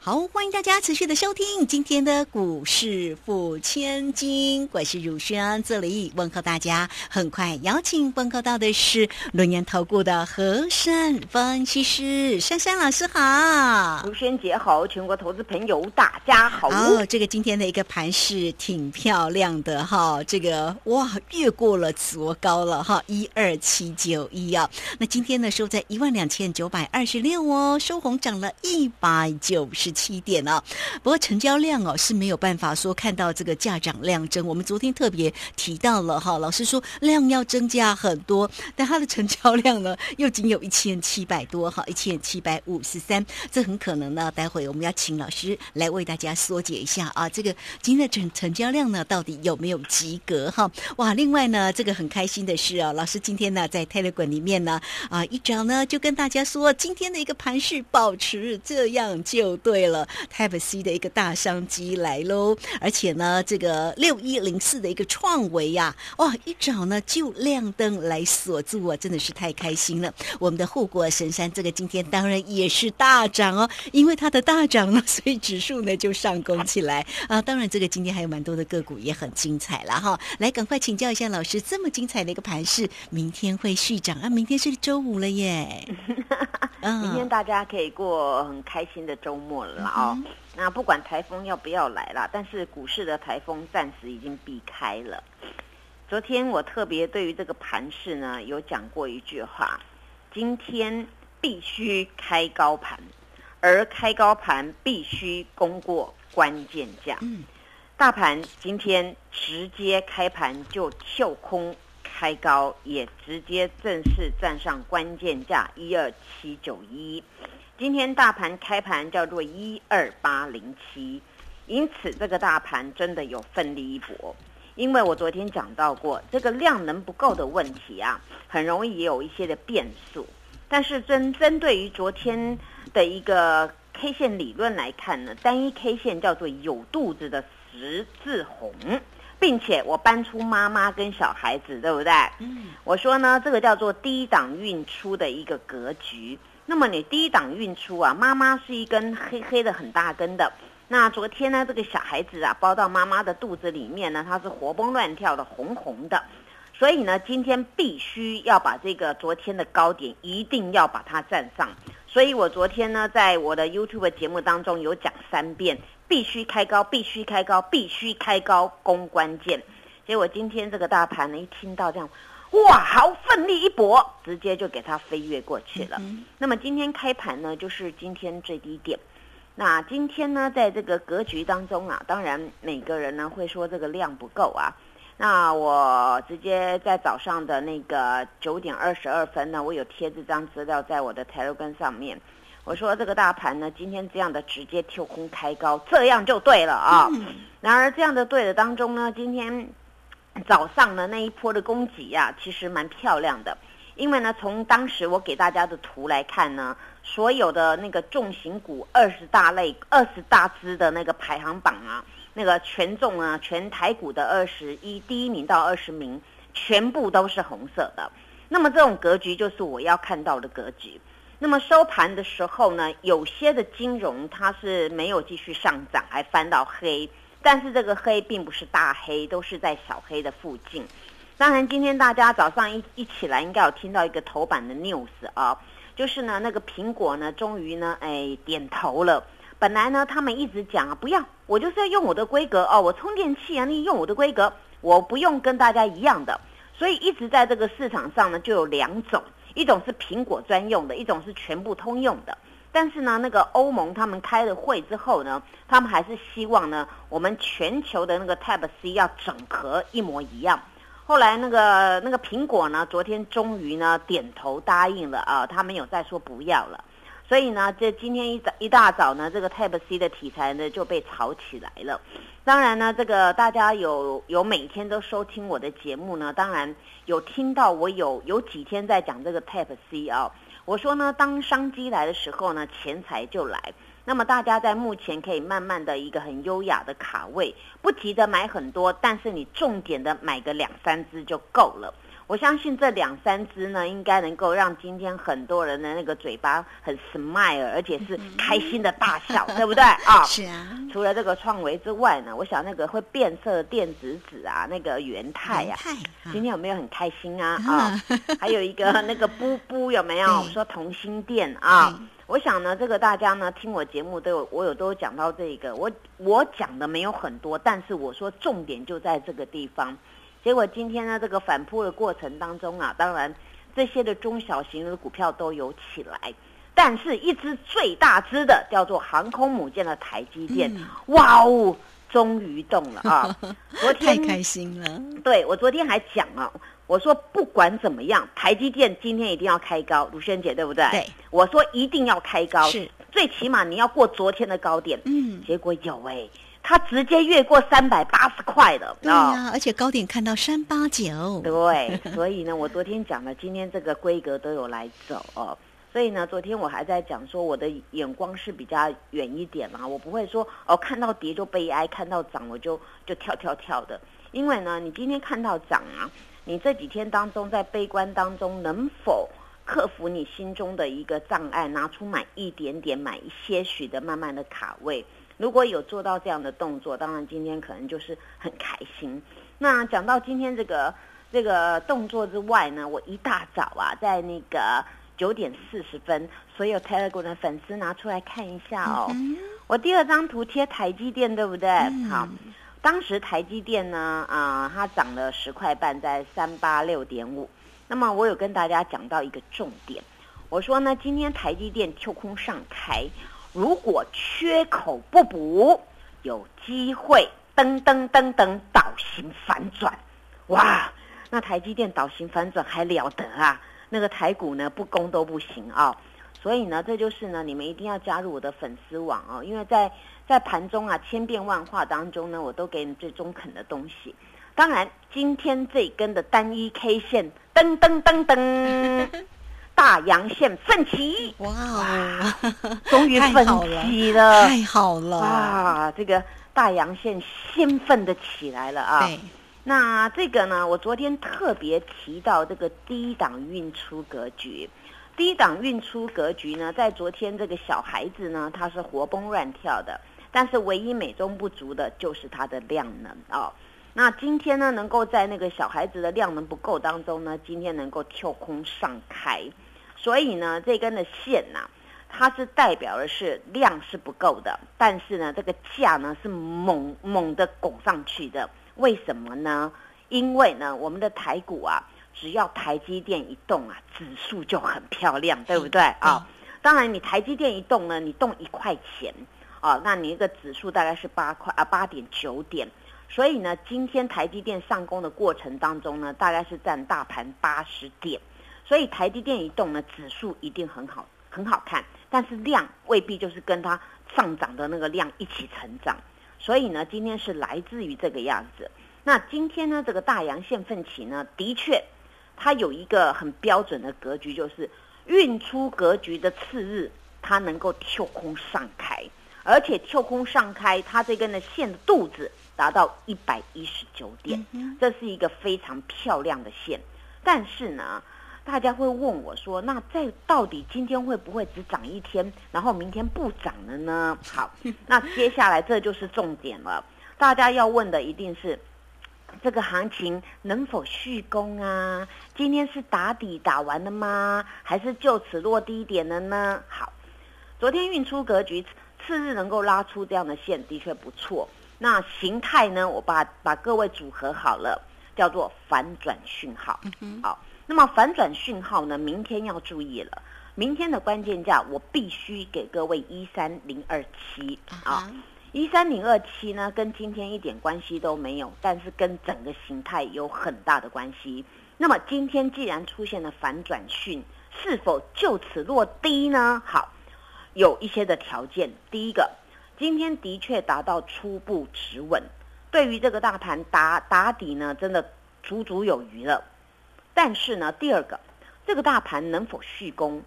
好，欢迎大家持续的收听今天的股市付千金，我是汝轩，这里问候大家。很快邀请问候到的是轮研投顾的和善分析师珊珊老师好，汝轩姐好，全国投资朋友大家好。哦，这个今天的一个盘是挺漂亮的哈，这个哇越过了昨高了哈，一二七九一啊。那今天呢收在一万两千九百二十六哦，收红涨了一百九十。七点啊，不过成交量哦是没有办法说看到这个价涨量增。我们昨天特别提到了哈，老师说量要增加很多，但它的成交量呢又仅有一千七百多哈，一千七百五十三，这很可能呢，待会我们要请老师来为大家缩解一下啊，这个今天的成成交量呢到底有没有及格哈？哇，另外呢，这个很开心的是啊，老师今天呢在泰勒馆里面呢啊一早呢就跟大家说，今天的一个盘势保持这样就对。为了 Type C 的一个大商机来喽，而且呢，这个六一零四的一个创维呀，哇，一早呢就亮灯来锁住啊，真的是太开心了。我们的护国神山这个今天当然也是大涨哦，因为它的大涨呢，所以指数呢就上攻起来啊。当然，这个今天还有蛮多的个股也很精彩了哈。来，赶快请教一下老师，这么精彩的一个盘势，明天会续涨啊？明天是周五了耶，明天大家可以过很开心的周末了。哦，那不管台风要不要来了，但是股市的台风暂时已经避开了。昨天我特别对于这个盘势呢，有讲过一句话：今天必须开高盘，而开高盘必须攻过关键价。嗯，大盘今天直接开盘就跳空开高，也直接正式站上关键价一二七九一。今天大盘开盘叫做一二八零七，因此这个大盘真的有奋力一搏。因为我昨天讲到过，这个量能不够的问题啊，很容易也有一些的变数。但是针针对于昨天的一个 K 线理论来看呢，单一 K 线叫做有肚子的十字红，并且我搬出妈妈跟小孩子，对不对？嗯，我说呢，这个叫做低档运出的一个格局。那么你低档运出啊，妈妈是一根黑黑的很大根的。那昨天呢，这个小孩子啊，包到妈妈的肚子里面呢，他是活蹦乱跳的，红红的。所以呢，今天必须要把这个昨天的高点一定要把它站上。所以我昨天呢，在我的 YouTube 节目当中有讲三遍，必须开高，必须开高，必须开高，攻关键。结果今天这个大盘呢，一听到这样。哇，好奋力一搏，直接就给它飞跃过去了。那么今天开盘呢，就是今天最低点。那今天呢，在这个格局当中啊，当然每个人呢会说这个量不够啊。那我直接在早上的那个九点二十二分呢，我有贴这张资料在我的 Telegram 上面。我说这个大盘呢，今天这样的直接跳空开高，这样就对了啊。然而这样的对的当中呢，今天。早上的那一波的供给呀，其实蛮漂亮的，因为呢，从当时我给大家的图来看呢，所有的那个重型股二十大类、二十大支的那个排行榜啊，那个权重啊，全台股的二十一第一名到二十名，全部都是红色的。那么这种格局就是我要看到的格局。那么收盘的时候呢，有些的金融它是没有继续上涨，还翻到黑。但是这个黑并不是大黑，都是在小黑的附近。当然，今天大家早上一一起来，应该有听到一个头版的 news 啊，就是呢，那个苹果呢，终于呢，哎，点头了。本来呢，他们一直讲啊，不要，我就是要用我的规格哦，我充电器啊，你用我的规格，我不用跟大家一样的。所以一直在这个市场上呢，就有两种，一种是苹果专用的，一种是全部通用的。但是呢，那个欧盟他们开了会之后呢，他们还是希望呢，我们全球的那个 Type C 要整合一模一样。后来那个那个苹果呢，昨天终于呢点头答应了啊，他们有再说不要了。所以呢，这今天一早一大早呢，这个 Type C 的题材呢就被炒起来了。当然呢，这个大家有有每天都收听我的节目呢，当然有听到我有有几天在讲这个 Type C 啊。我说呢，当商机来的时候呢，钱财就来。那么大家在目前可以慢慢的一个很优雅的卡位，不急着买很多，但是你重点的买个两三只就够了。我相信这两三只呢，应该能够让今天很多人的那个嘴巴很 smile，而且是开心的大笑，对不对啊？是啊。除了这个创维之外呢，我想那个会变色的电子纸啊，那个元泰呀，今天有没有很开心啊？啊，还有一个那个布布有没有？说同心店啊，我想呢，这个大家呢听我节目都有，我有都讲到这个，我我讲的没有很多，但是我说重点就在这个地方。结果今天呢，这个反扑的过程当中啊，当然这些的中小型的股票都有起来，但是一只最大只的叫做航空母舰的台积电，哇哦，终于动了啊！昨天太开心了。对我昨天还讲啊，我说不管怎么样，台积电今天一定要开高，卢萱姐对不对？对，我说一定要开高，是最起码你要过昨天的高点。嗯，结果有哎。它直接越过三百八十块的，对呀，而且高点看到三八九，对，所以呢，我昨天讲了，今天这个规格都有来走哦，所以呢，昨天我还在讲说，我的眼光是比较远一点嘛，我不会说哦，看到跌就悲哀，看到涨我就就跳跳跳的，因为呢，你今天看到涨啊，你这几天当中在悲观当中能否克服你心中的一个障碍，拿出买一点点，买一些许的，慢慢的卡位。如果有做到这样的动作，当然今天可能就是很开心。那讲到今天这个这个动作之外呢，我一大早啊，在那个九点四十分，所有 Telegram 的粉丝拿出来看一下哦。我第二张图贴台积电，对不对？好，当时台积电呢，啊，它涨了十块半，在三八六点五。那么我有跟大家讲到一个重点，我说呢，今天台积电跳空上开。如果缺口不补，有机会噔噔噔噔倒型反转，哇！那台积电倒型反转还了得啊？那个台股呢不攻都不行啊！所以呢，这就是呢，你们一定要加入我的粉丝网哦，因为在在盘中啊千变万化当中呢，我都给你最中肯的东西。当然，今天这根的单一 K 线噔噔噔噔。大阳线奋起，哇哦，终于奋起了，太好了哇！这个大阳线兴奋的起来了啊！那这个呢，我昨天特别提到这个低档运出格局，低档运出格局呢，在昨天这个小孩子呢，他是活蹦乱跳的，但是唯一美中不足的就是它的量能啊。那今天呢，能够在那个小孩子的量能不够当中呢，今天能够跳空上开。所以呢，这根的线呐，它是代表的是量是不够的，但是呢，这个价呢是猛猛的拱上去的。为什么呢？因为呢，我们的台股啊，只要台积电一动啊，指数就很漂亮，对不对啊？当然，你台积电一动呢，你动一块钱啊，那你一个指数大概是八块啊，八点九点。所以呢，今天台积电上攻的过程当中呢，大概是占大盘八十点。所以台积电一动呢，指数一定很好，很好看，但是量未必就是跟它上涨的那个量一起成长。所以呢，今天是来自于这个样子。那今天呢，这个大阳线奋起呢，的确，它有一个很标准的格局，就是运出格局的次日，它能够跳空上开，而且跳空上开，它这根的线的肚子达到一百一十九点，这是一个非常漂亮的线。但是呢，大家会问我说：“那在到底今天会不会只涨一天，然后明天不涨了呢？”好，那接下来这就是重点了。大家要问的一定是这个行情能否续攻啊？今天是打底打完了吗？还是就此落低点了呢？好，昨天运出格局，次日能够拉出这样的线，的确不错。那形态呢？我把把各位组合好了，叫做反转讯号。好。那么反转讯号呢？明天要注意了。明天的关键价，我必须给各位一三零二七啊，一三零二七呢，跟今天一点关系都没有，但是跟整个形态有很大的关系。那么今天既然出现了反转讯，是否就此落低呢？好，有一些的条件。第一个，今天的确达到初步止稳，对于这个大盘打打底呢，真的足足有余了。但是呢，第二个，这个大盘能否续攻，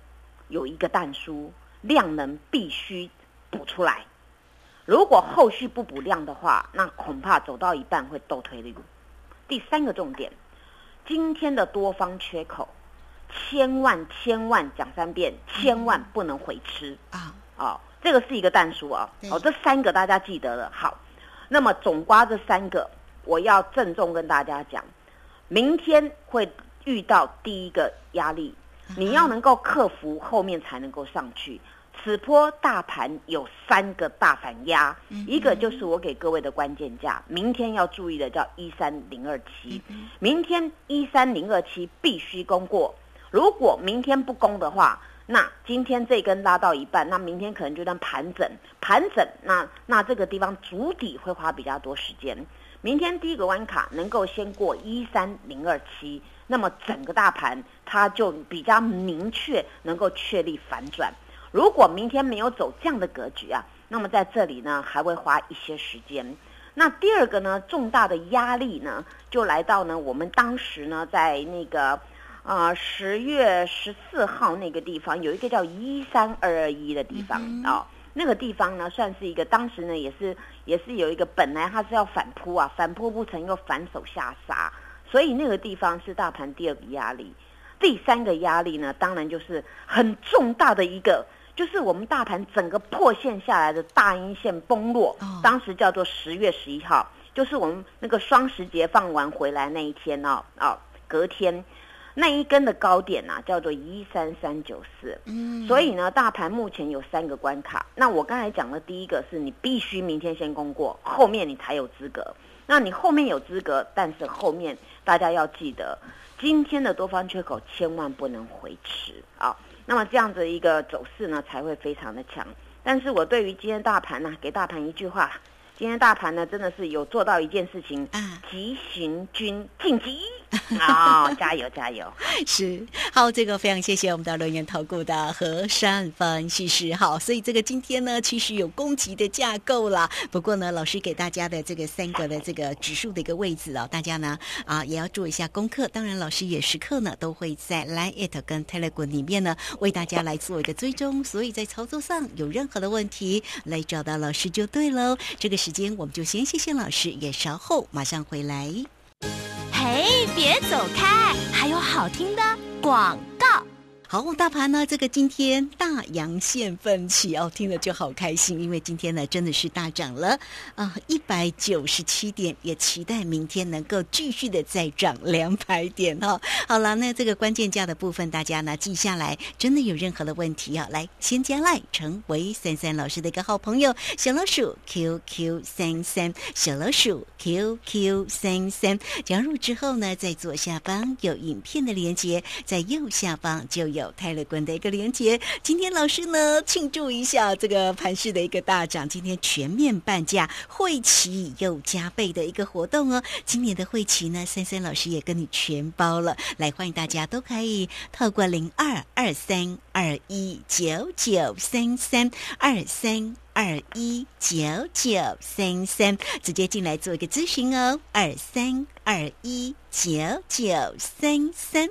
有一个淡书量能必须补出来。如果后续不补量的话，那恐怕走到一半会倒退的。第三个重点，今天的多方缺口，千万千万讲三遍，千万不能回吃啊！哦，这个是一个淡书啊！哦，这三个大家记得了。好，那么总瓜这三个，我要郑重跟大家讲，明天会遇到第一个压力，你要能够克服，后面才能够上去。此波大盘有三个大反压，一个就是我给各位的关键价，明天要注意的叫一三零二七，明天一三零二七必须攻过，如果明天不攻的话，那今天这根拉到一半，那明天可能就当盘整，盘整，那那这个地方主底会花比较多时间，明天第一个弯卡能够先过一三零二七，那么整个大盘它就比较明确能够确立反转。如果明天没有走这样的格局啊，那么在这里呢还会花一些时间。那第二个呢，重大的压力呢，就来到呢我们当时呢在那个啊十月十四号那个地方有一个叫一三二二一的地方啊，那个地方呢算是一个当时呢也是也是有一个本来它是要反扑啊，反扑不成又反手下杀，所以那个地方是大盘第二个压力。第三个压力呢，当然就是很重大的一个。就是我们大盘整个破线下来的大阴线崩落，当时叫做十月十一号，就是我们那个双十节放完回来那一天哦，哦，隔天那一根的高点呐，叫做一三三九四。嗯，所以呢，大盘目前有三个关卡。那我刚才讲的第一个是你必须明天先攻过，后面你才有资格。那你后面有资格，但是后面大家要记得，今天的多方缺口千万不能回持啊。那么这样子一个走势呢，才会非常的强。但是我对于今天大盘呢，给大盘一句话。今天大盘呢，真的是有做到一件事情，急行军晋级 好！加油加油！是好，这个非常谢谢我们的轮源投顾的何善分析师。好，所以这个今天呢，其实有攻击的架构啦。不过呢，老师给大家的这个三个的这个指数的一个位置哦，大家呢啊也要做一下功课。当然，老师也时刻呢都会在 Line It 跟 Telegram 里面呢为大家来做一个追踪。所以在操作上有任何的问题，来找到老师就对喽。这个时。间我们就先谢谢老师，也稍后马上回来。嘿，别走开，还有好听的广告。好，大盘呢？这个今天大阳线奋起哦，听了就好开心，因为今天呢真的是大涨了啊，一百九十七点，也期待明天能够继续的再涨两百点哦。好了，那这个关键价的部分，大家呢记下来，真的有任何的问题啊，来先加来成为三三老师的一个好朋友，小老鼠 QQ 三三，小老鼠 QQ 三三，加入之后呢，在左下方有影片的连接，在右下方就有。有泰勒滚的一个连接，今天老师呢庆祝一下这个盘市的一个大涨，今天全面半价，会期又加倍的一个活动哦。今年的会期呢，森森老师也跟你全包了，来欢迎大家都可以透过零二二三二一九九三三二三二一九九三三直接进来做一个咨询哦，二三二一九九三三。